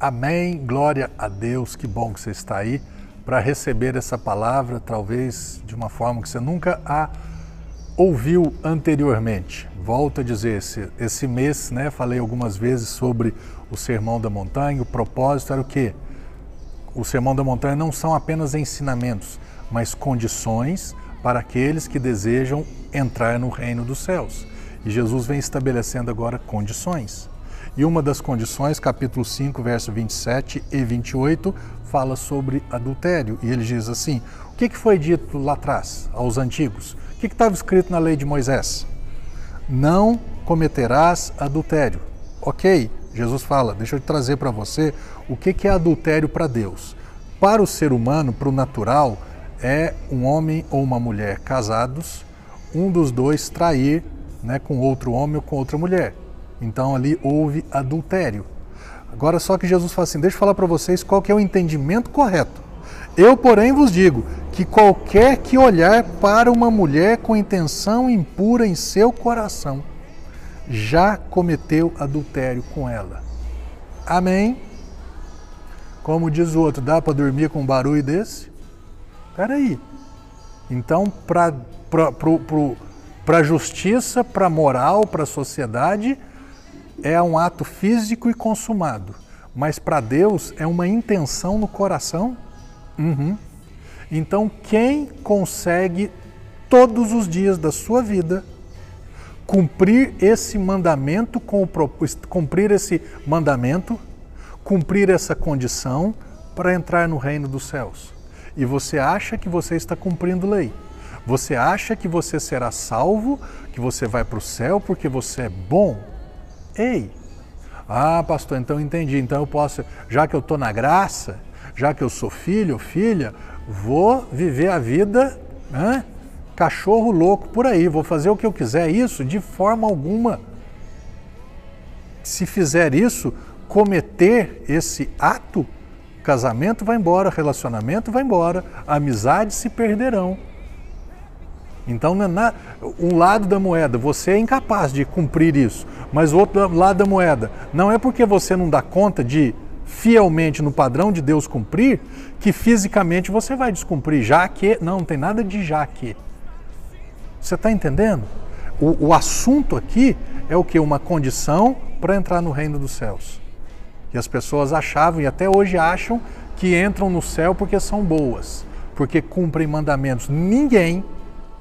Amém. Glória a Deus. Que bom que você está aí para receber essa palavra, talvez de uma forma que você nunca a ouviu anteriormente. Volto a dizer, esse, esse mês, né, falei algumas vezes sobre o Sermão da Montanha. O propósito era o quê? O Sermão da Montanha não são apenas ensinamentos, mas condições para aqueles que desejam entrar no reino dos céus. E Jesus vem estabelecendo agora condições. E uma das condições, capítulo 5, verso 27 e 28, fala sobre adultério. E ele diz assim: o que foi dito lá atrás, aos antigos? O que estava escrito na lei de Moisés? Não cometerás adultério. Ok, Jesus fala, deixa eu trazer para você o que, que é adultério para Deus. Para o ser humano, para o natural, é um homem ou uma mulher casados, um dos dois trair né, com outro homem ou com outra mulher. Então ali houve adultério. Agora só que Jesus fala assim: deixa eu falar para vocês qual que é o entendimento correto. Eu, porém, vos digo que qualquer que olhar para uma mulher com intenção impura em seu coração, já cometeu adultério com ela. Amém? Como diz o outro, dá para dormir com um barulho desse? Peraí. Então, para a justiça, para a moral, para a sociedade, é um ato físico e consumado, mas para Deus é uma intenção no coração. Uhum. Então, quem consegue todos os dias da sua vida cumprir esse mandamento com o cumprir esse mandamento, cumprir essa condição para entrar no reino dos céus. E você acha que você está cumprindo lei. Você acha que você será salvo, que você vai para o céu porque você é bom. Ei, ah, pastor, então entendi. Então eu posso, já que eu estou na graça, já que eu sou filho ou filha, vou viver a vida né, cachorro louco por aí, vou fazer o que eu quiser. Isso de forma alguma. Se fizer isso, cometer esse ato, casamento vai embora, relacionamento vai embora, amizades se perderão. Então, na, um lado da moeda, você é incapaz de cumprir isso, mas o outro lado da moeda, não é porque você não dá conta de fielmente no padrão de Deus cumprir, que fisicamente você vai descumprir, já que. Não, não tem nada de já que. Você está entendendo? O, o assunto aqui é o que? Uma condição para entrar no reino dos céus. E as pessoas achavam, e até hoje acham, que entram no céu porque são boas, porque cumprem mandamentos. Ninguém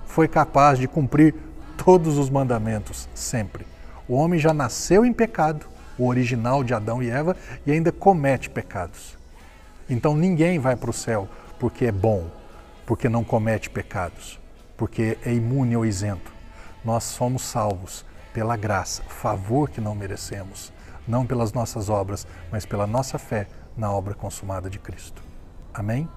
foi capaz de cumprir todos os mandamentos sempre. O homem já nasceu em pecado, o original de Adão e Eva, e ainda comete pecados. Então ninguém vai para o céu porque é bom, porque não comete pecados, porque é imune ou isento. Nós somos salvos pela graça, favor que não merecemos, não pelas nossas obras, mas pela nossa fé na obra consumada de Cristo. Amém?